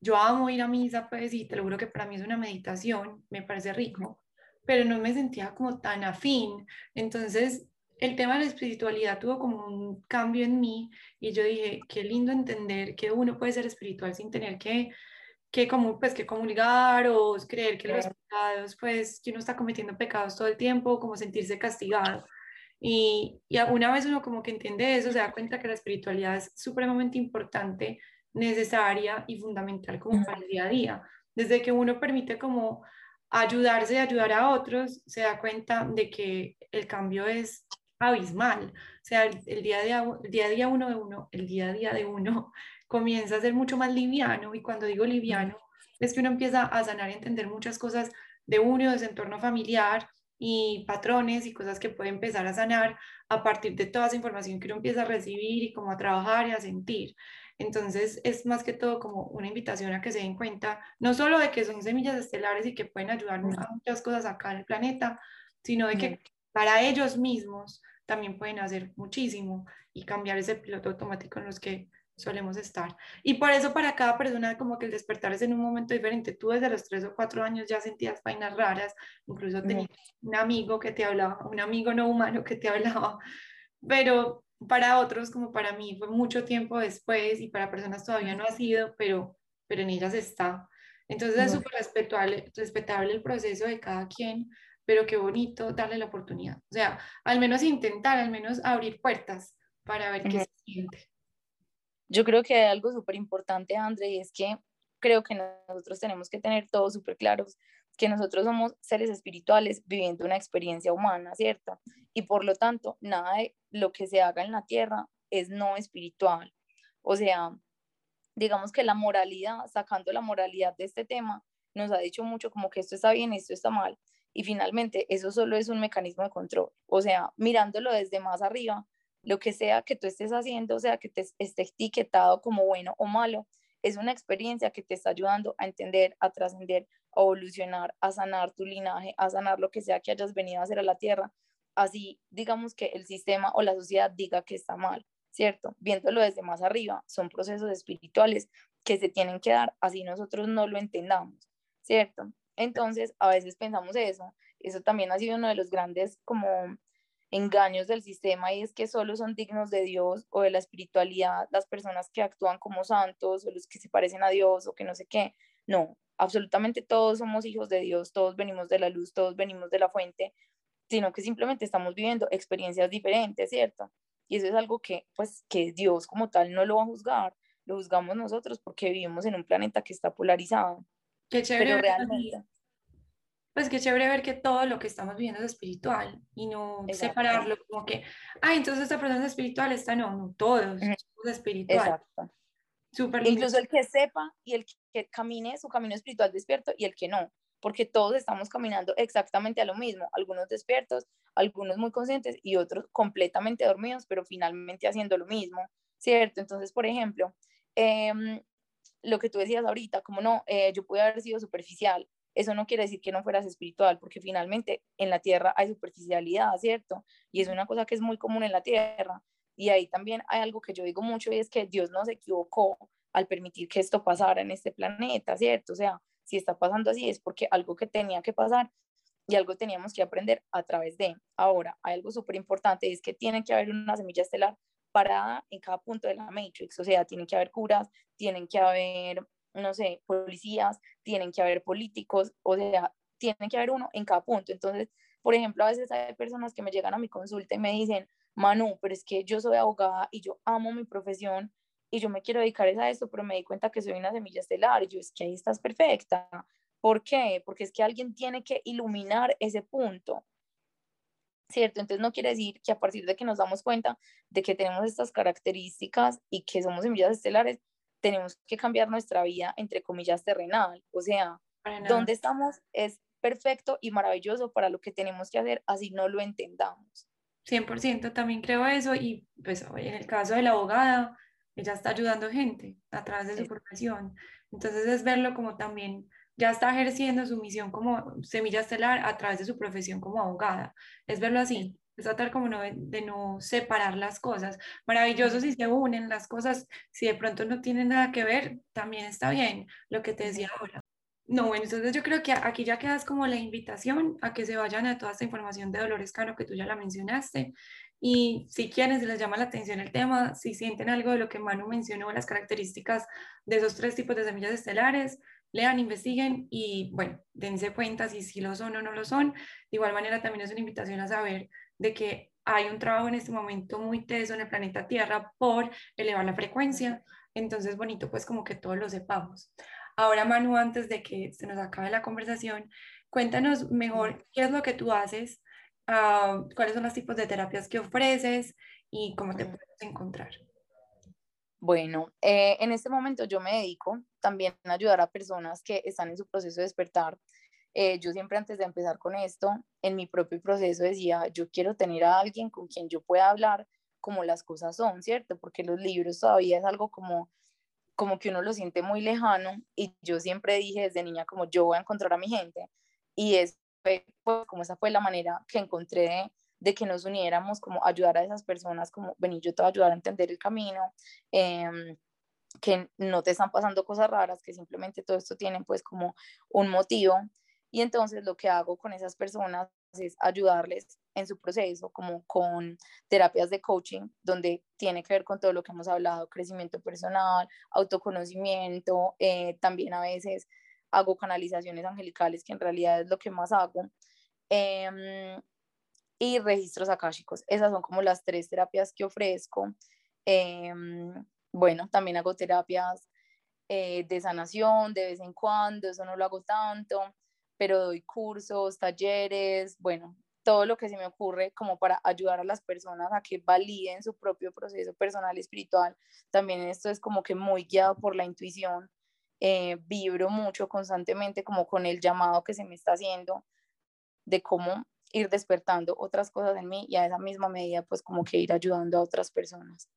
yo amo ir a misa, pues, y te lo juro que para mí es una meditación, me parece rico, pero no me sentía como tan afín, entonces el tema de la espiritualidad tuvo como un cambio en mí y yo dije, qué lindo entender que uno puede ser espiritual sin tener que, que, como, pues, que comulgar o creer que los pecados, pues que uno está cometiendo pecados todo el tiempo, como sentirse castigado. Y, y una vez uno como que entiende eso, se da cuenta que la espiritualidad es supremamente importante, necesaria y fundamental como para el día a día. Desde que uno permite como ayudarse y ayudar a otros, se da cuenta de que el cambio es abismal. O sea, el, día, el día a día uno de uno, el día a día de uno comienza a ser mucho más liviano y cuando digo liviano es que uno empieza a sanar y entender muchas cosas de uno, de su entorno familiar y patrones y cosas que puede empezar a sanar a partir de toda esa información que uno empieza a recibir y como a trabajar y a sentir. Entonces es más que todo como una invitación a que se den cuenta, no solo de que son semillas estelares y que pueden ayudarnos a muchas cosas acá en el planeta, sino de que para ellos mismos también pueden hacer muchísimo y cambiar ese piloto automático en los que solemos estar. Y por eso para cada persona como que el despertar es en un momento diferente. Tú desde los tres o cuatro años ya sentías vainas raras, incluso tenías un amigo que te hablaba, un amigo no humano que te hablaba, pero para otros como para mí fue mucho tiempo después y para personas todavía no ha sido, pero, pero en ellas está. Entonces es súper respetable, respetable el proceso de cada quien, pero qué bonito darle la oportunidad. O sea, al menos intentar, al menos abrir puertas para ver qué se siente. Yo creo que hay algo súper importante, André, y es que creo que nosotros tenemos que tener todo súper claros, que nosotros somos seres espirituales viviendo una experiencia humana, ¿cierto? Y por lo tanto, nada de lo que se haga en la tierra es no espiritual. O sea, digamos que la moralidad, sacando la moralidad de este tema, nos ha dicho mucho como que esto está bien, esto está mal, y finalmente, eso solo es un mecanismo de control. O sea, mirándolo desde más arriba, lo que sea que tú estés haciendo, sea, que te esté etiquetado como bueno o malo, es una experiencia que te está ayudando a entender, a trascender, a evolucionar, a sanar tu linaje, a sanar lo que sea que hayas venido a hacer a la tierra. Así, digamos que el sistema o la sociedad diga que está mal, ¿cierto? Viéndolo desde más arriba, son procesos espirituales que se tienen que dar, así nosotros no lo entendamos, ¿cierto? Entonces, a veces pensamos eso, eso también ha sido uno de los grandes como engaños del sistema y es que solo son dignos de Dios o de la espiritualidad las personas que actúan como santos o los que se parecen a Dios o que no sé qué. No, absolutamente todos somos hijos de Dios, todos venimos de la luz, todos venimos de la fuente, sino que simplemente estamos viviendo experiencias diferentes, ¿cierto? Y eso es algo que, pues, que Dios como tal no lo va a juzgar, lo juzgamos nosotros porque vivimos en un planeta que está polarizado. Qué chévere. realmente pues qué chévere ver que todo lo que estamos viviendo es espiritual y no separarlo como que, ay, entonces esta persona es espiritual, esta no, no, todos somos espiritual. Exacto. Super Incluso el que sepa y el que camine su camino espiritual despierto y el que no, porque todos estamos caminando exactamente a lo mismo, algunos despiertos, algunos muy conscientes y otros completamente dormidos, pero finalmente haciendo lo mismo, ¿cierto? Entonces, por ejemplo, em, lo que tú decías ahorita, como no, eh, yo pude haber sido superficial, eso no quiere decir que no fueras espiritual, porque finalmente en la tierra hay superficialidad, ¿cierto? Y es una cosa que es muy común en la tierra. Y ahí también hay algo que yo digo mucho y es que Dios no se equivocó al permitir que esto pasara en este planeta, ¿cierto? O sea, si está pasando así es porque algo que tenía que pasar y algo teníamos que aprender a través de. Ahora, hay algo súper importante, es que tiene que haber una semilla estelar parada en cada punto de la Matrix, o sea, tienen que haber curas, tienen que haber no sé, policías, tienen que haber políticos, o sea, tienen que haber uno en cada punto. Entonces, por ejemplo, a veces hay personas que me llegan a mi consulta y me dicen, Manu, pero es que yo soy abogada y yo amo mi profesión y yo me quiero dedicar a esto, pero me di cuenta que soy una semilla estelar y yo es que ahí estás perfecta. ¿Por qué? Porque es que alguien tiene que iluminar ese punto. ¿Cierto? Entonces no quiere decir que a partir de que nos damos cuenta de que tenemos estas características y que somos semillas estelares, tenemos que cambiar nuestra vida, entre comillas, terrenal. O sea, donde estamos es perfecto y maravilloso para lo que tenemos que hacer, así no lo entendamos. 100% también creo eso y pues en el caso de la abogada, ella está ayudando gente a través de su profesión. Entonces es verlo como también ya está ejerciendo su misión como semilla estelar a través de su profesión como abogada. Es verlo así es tratar como no, de no separar las cosas. Maravilloso si se unen las cosas, si de pronto no tienen nada que ver, también está bien, lo que te decía ahora. No, bueno, entonces yo creo que aquí ya quedas como la invitación a que se vayan a toda esta información de Dolores Cano que tú ya la mencionaste. Y si quieren, si les llama la atención el tema, si sienten algo de lo que Manu mencionó, las características de esos tres tipos de semillas estelares, lean, investiguen y bueno, dense cuenta si, si lo son o no lo son. De igual manera, también es una invitación a saber de que hay un trabajo en este momento muy teso en el planeta Tierra por elevar la frecuencia. Entonces, bonito, pues como que todos lo sepamos. Ahora, Manu, antes de que se nos acabe la conversación, cuéntanos mejor qué es lo que tú haces, ah, cuáles son los tipos de terapias que ofreces y cómo te puedes encontrar. Bueno, eh, en este momento yo me dedico también ayudar a personas que están en su proceso de despertar eh, yo siempre antes de empezar con esto, en mi propio proceso decía, yo quiero tener a alguien con quien yo pueda hablar como las cosas son, ¿cierto? Porque los libros todavía es algo como, como que uno lo siente muy lejano y yo siempre dije desde niña como yo voy a encontrar a mi gente y es pues, como esa fue la manera que encontré de, que nos uniéramos, como ayudar a esas personas, como venir yo te voy a ayudar a entender el camino. Em, que no te están pasando cosas raras, que simplemente todo esto tiene pues como un motivo y entonces lo que hago con esas personas es ayudarles en su proceso, como con terapias de coaching, donde tiene que ver con todo lo que hemos hablado, crecimiento personal, autoconocimiento, eh, también a veces hago canalizaciones angelicales, que en realidad es lo que más hago, em, y registros akáshicos. Esas son como las tres terapias que ofrezco. Em, bueno, también hago terapias eh, de sanación de vez en cuando, eso no lo hago tanto pero doy cursos, talleres, bueno, todo lo que se me ocurre como para ayudar a las personas a que validen su propio proceso personal espiritual. También esto es como que muy guiado por la intuición. Eh, vibro mucho constantemente como con el llamado que se me está haciendo de cómo ir despertando otras cosas en mí y a esa misma medida pues como que ir ayudando a otras personas.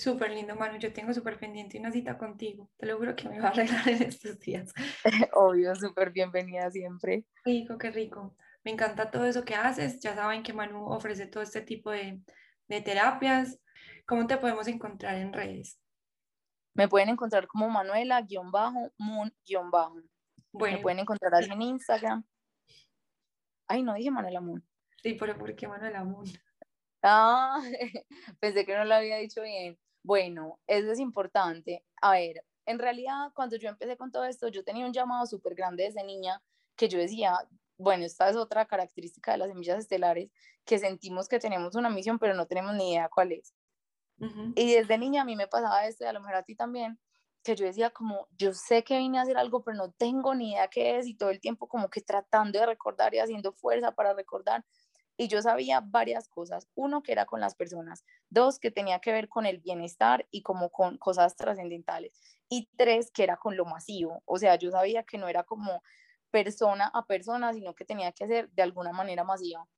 Súper lindo, Manu. Yo tengo súper pendiente una cita contigo. Te lo juro que me va a arreglar en estos días. Obvio, súper bienvenida siempre. Rico, qué rico. Me encanta todo eso que haces. Ya saben que Manu ofrece todo este tipo de, de terapias. ¿Cómo te podemos encontrar en redes? Me pueden encontrar como Manuela-Moon-Bajo. Bueno. Me pueden encontrar así en Instagram. Ay, no dije Manuela Moon. Sí, pero ¿por qué Manuela Moon? Ah, pensé que no lo había dicho bien. Bueno, eso es importante. A ver, en realidad cuando yo empecé con todo esto, yo tenía un llamado súper grande desde niña que yo decía, bueno, esta es otra característica de las semillas estelares, que sentimos que tenemos una misión, pero no tenemos ni idea cuál es. Y desde niña a mí me pasaba esto, y a lo mejor a ti también, que yo decía como, yo sé que vine a hacer algo, pero no tengo ni idea qué es, y todo el tiempo como que tratando de recordar y haciendo fuerza para recordar, y yo sabía varias cosas. Uno, que era con las personas. Dos, que tenía que ver con el bienestar y como con cosas trascendentales. Y tres, que era con lo masivo. O sea, yo sabía que no era como persona a persona, sino que tenía que ser de alguna manera masiva.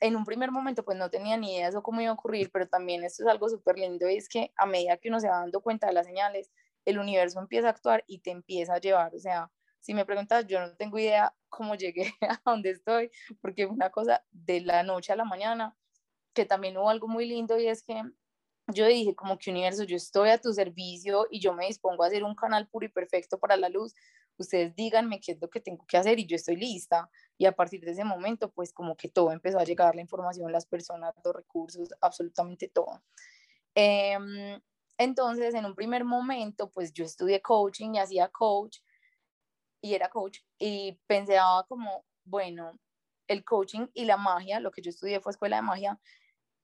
En un primer momento, pues no tenía ni idea de eso cómo iba a ocurrir, pero también esto es algo súper lindo y es que a medida que uno se va dando cuenta de las señales, el universo empieza a actuar y te empieza a llevar. O sea, si me preguntas, yo no tengo idea cómo llegué a donde estoy, porque fue una cosa de la noche a la mañana, que también hubo algo muy lindo y es que yo dije como que universo, yo estoy a tu servicio y yo me dispongo a hacer un canal puro y perfecto para la luz, ustedes díganme qué es lo que tengo que hacer y yo estoy lista. Y a partir de ese momento, pues como que todo empezó a llegar, la información, las personas, los recursos, absolutamente todo. Em, entonces, en un primer momento, pues yo estudié coaching y hacía coach y era coach y pensaba como, bueno, el coaching y la magia, lo que yo estudié fue escuela de magia,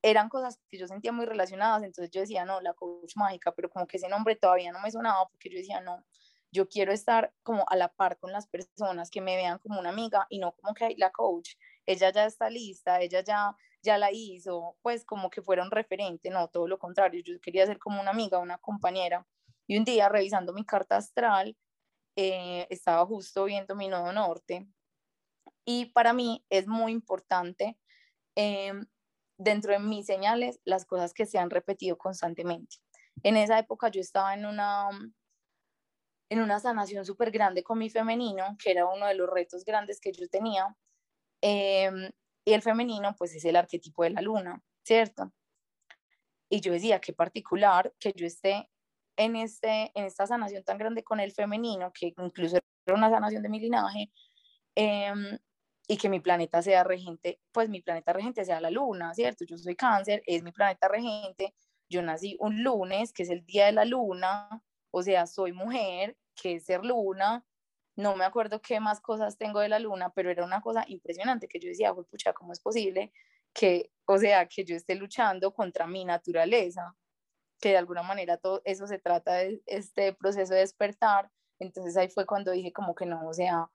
eran cosas que yo sentía muy relacionadas, entonces yo decía, no, la coach mágica, pero como que ese nombre todavía no me sonaba porque yo decía, no, yo quiero estar como a la par con las personas que me vean como una amiga y no como que la coach, ella ya está lista, ella ya, ya la hizo, pues como que fuera un referente, no, todo lo contrario, yo quería ser como una amiga, una compañera. Y un día revisando mi carta astral, eh, estaba justo viendo mi nodo norte y para mí es muy importante em, dentro de mis señales las cosas que se han repetido constantemente. En esa época yo estaba en una, en una sanación súper grande con mi femenino, que era uno de los retos grandes que yo tenía. Em, y el femenino, pues es el arquetipo de la luna, ¿cierto? Y yo decía, qué particular que yo esté en, este, en esta sanación tan grande con el femenino, que incluso era una sanación de mi linaje, em, y que mi planeta sea regente, pues mi planeta regente sea la luna, ¿cierto? Yo soy cáncer, es mi planeta regente, yo nací un lunes, que es el día de la luna, o sea, soy mujer, que es ser luna, no me acuerdo qué más cosas tengo de la luna, pero era una cosa impresionante que yo decía, pucha, ¿cómo es posible que, o sea, que yo esté luchando contra mi naturaleza? Que de alguna manera todo eso se trata de este proceso de despertar. Entonces ahí fue cuando dije como que no, o sea,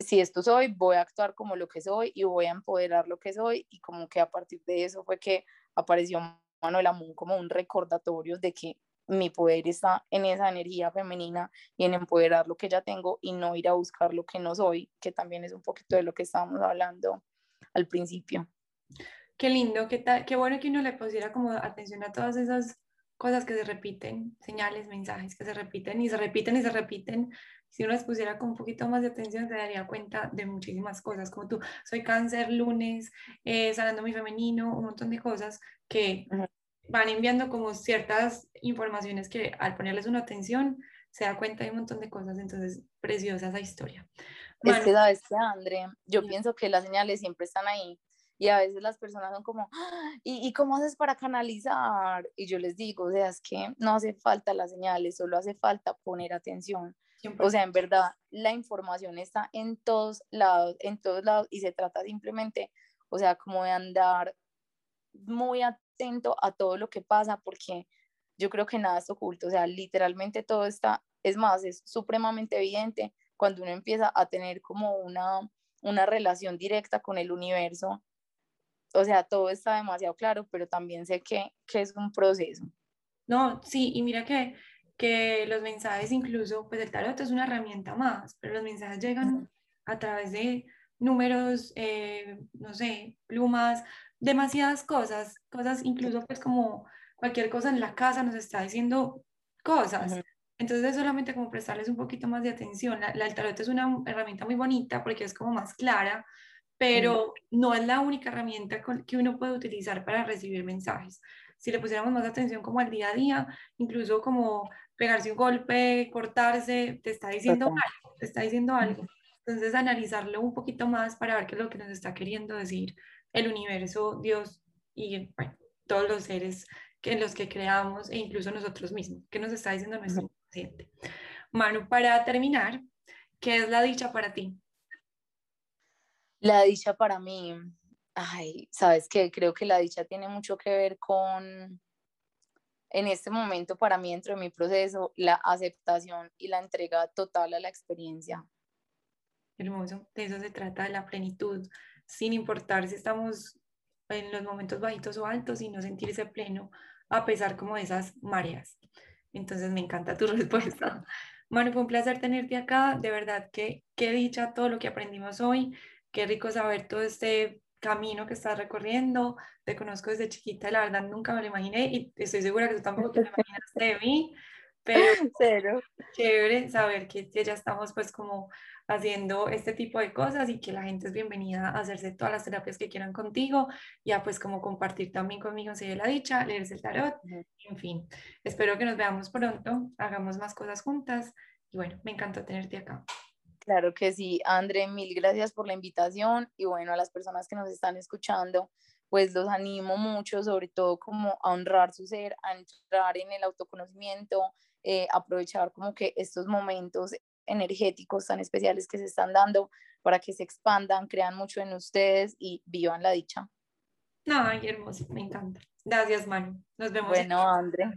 si esto soy, voy a actuar como lo que soy y voy a empoderar lo que soy y como que a partir de eso fue que apareció Manuel Amun como un recordatorio de que mi poder está en esa energía femenina y en empoderar lo que ya tengo y no ir a buscar lo que no soy, que también es un poquito de lo que estábamos hablando al principio. Qué lindo, qué, qué bueno que uno le pusiera como atención a todas esas cosas que se repiten, señales, mensajes que se repiten y se repiten y se repiten. Si uno les pusiera con un poquito más de atención, se daría cuenta de muchísimas cosas, como tú, soy cáncer, lunes, eh, sanando mi femenino, un montón de cosas que van enviando como ciertas informaciones que al ponerles una atención se da cuenta de un montón de cosas, entonces preciosa esa historia. es que sabes que, André, yo pienso que las señales siempre están ahí y a veces las personas son como, ah, ¿y, ¿y, cómo haces para canalizar? Y yo les digo, o sea, es que no hace falta las señales, solo hace falta poner atención. O sea, en verdad, la información está en todos lados, en todos lados, y se trata simplemente, o sea, como de andar muy atento a todo lo que pasa, porque yo creo que nada es oculto, o sea, literalmente todo está, es más, es supremamente evidente cuando uno empieza a tener como una, una relación directa con el universo o sea, todo está demasiado claro, pero también sé que, que es un proceso. No, sí, y mira que, que los mensajes incluso, pues el tarot es una herramienta más, pero los mensajes llegan a través de números, eh, no sé, plumas, demasiadas cosas, cosas incluso pues como cualquier cosa en la casa nos está diciendo cosas. Entonces es solamente como prestarles un poquito más de atención. La, el tarot es una herramienta muy bonita porque es como más clara, pero no es la única herramienta que uno puede utilizar para recibir mensajes. Si le pusiéramos más atención como al día a día, incluso como pegarse un golpe, cortarse, te está diciendo algo, te está diciendo algo. Entonces analizarlo un poquito más para ver qué es lo que nos está queriendo decir el universo, Dios y todos los seres que, en los que creamos e incluso nosotros mismos, qué nos está diciendo nuestro paciente. Manu, para terminar, ¿qué es la dicha para ti? La dicha para mí, ay, sabes que creo que la dicha tiene mucho que ver con, en este momento para mí dentro de mi proceso, la aceptación y la entrega total a la experiencia. Hermoso, de eso se trata, de la plenitud, sin importar si estamos en los momentos bajitos o altos y no sentirse pleno a pesar como de esas mareas. Entonces me encanta tu respuesta. Manu, fue un placer tenerte acá. De verdad que qué dicha todo lo que aprendimos hoy. Qué rico saber todo este camino que estás recorriendo. Te conozco desde chiquita, la verdad nunca me lo imaginé y estoy segura que tú tampoco te lo imaginaste de mí. Pero Cero. chévere saber que ya estamos pues como haciendo este tipo de cosas y que la gente es bienvenida a hacerse todas las terapias que quieran contigo, ya pues como compartir también conmigo si la dicha, leerse el tarot, en fin. Espero que nos veamos pronto, hagamos más cosas juntas y bueno, me encantó tenerte acá. Claro que sí, André, mil gracias por la invitación y bueno, a las personas que nos están escuchando, pues los animo mucho, sobre todo como a honrar su ser, a entrar en el autoconocimiento, eh, aprovechar como que estos momentos energéticos tan especiales que se están dando para que se expandan, crean mucho en ustedes y vivan la dicha. Ay, hermoso, me encanta. Gracias, Manu. Nos vemos. Bueno, André.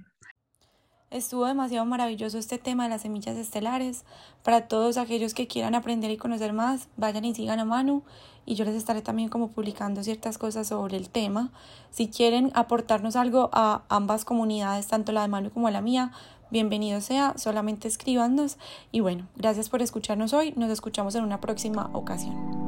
Estuvo demasiado maravilloso este tema de las semillas estelares. Para todos aquellos que quieran aprender y conocer más, vayan y sigan a Manu y yo les estaré también como publicando ciertas cosas sobre el tema. Si quieren aportarnos algo a ambas comunidades, tanto la de Manu como la mía, bienvenido sea, solamente escríbanos y bueno, gracias por escucharnos hoy, nos escuchamos en una próxima ocasión.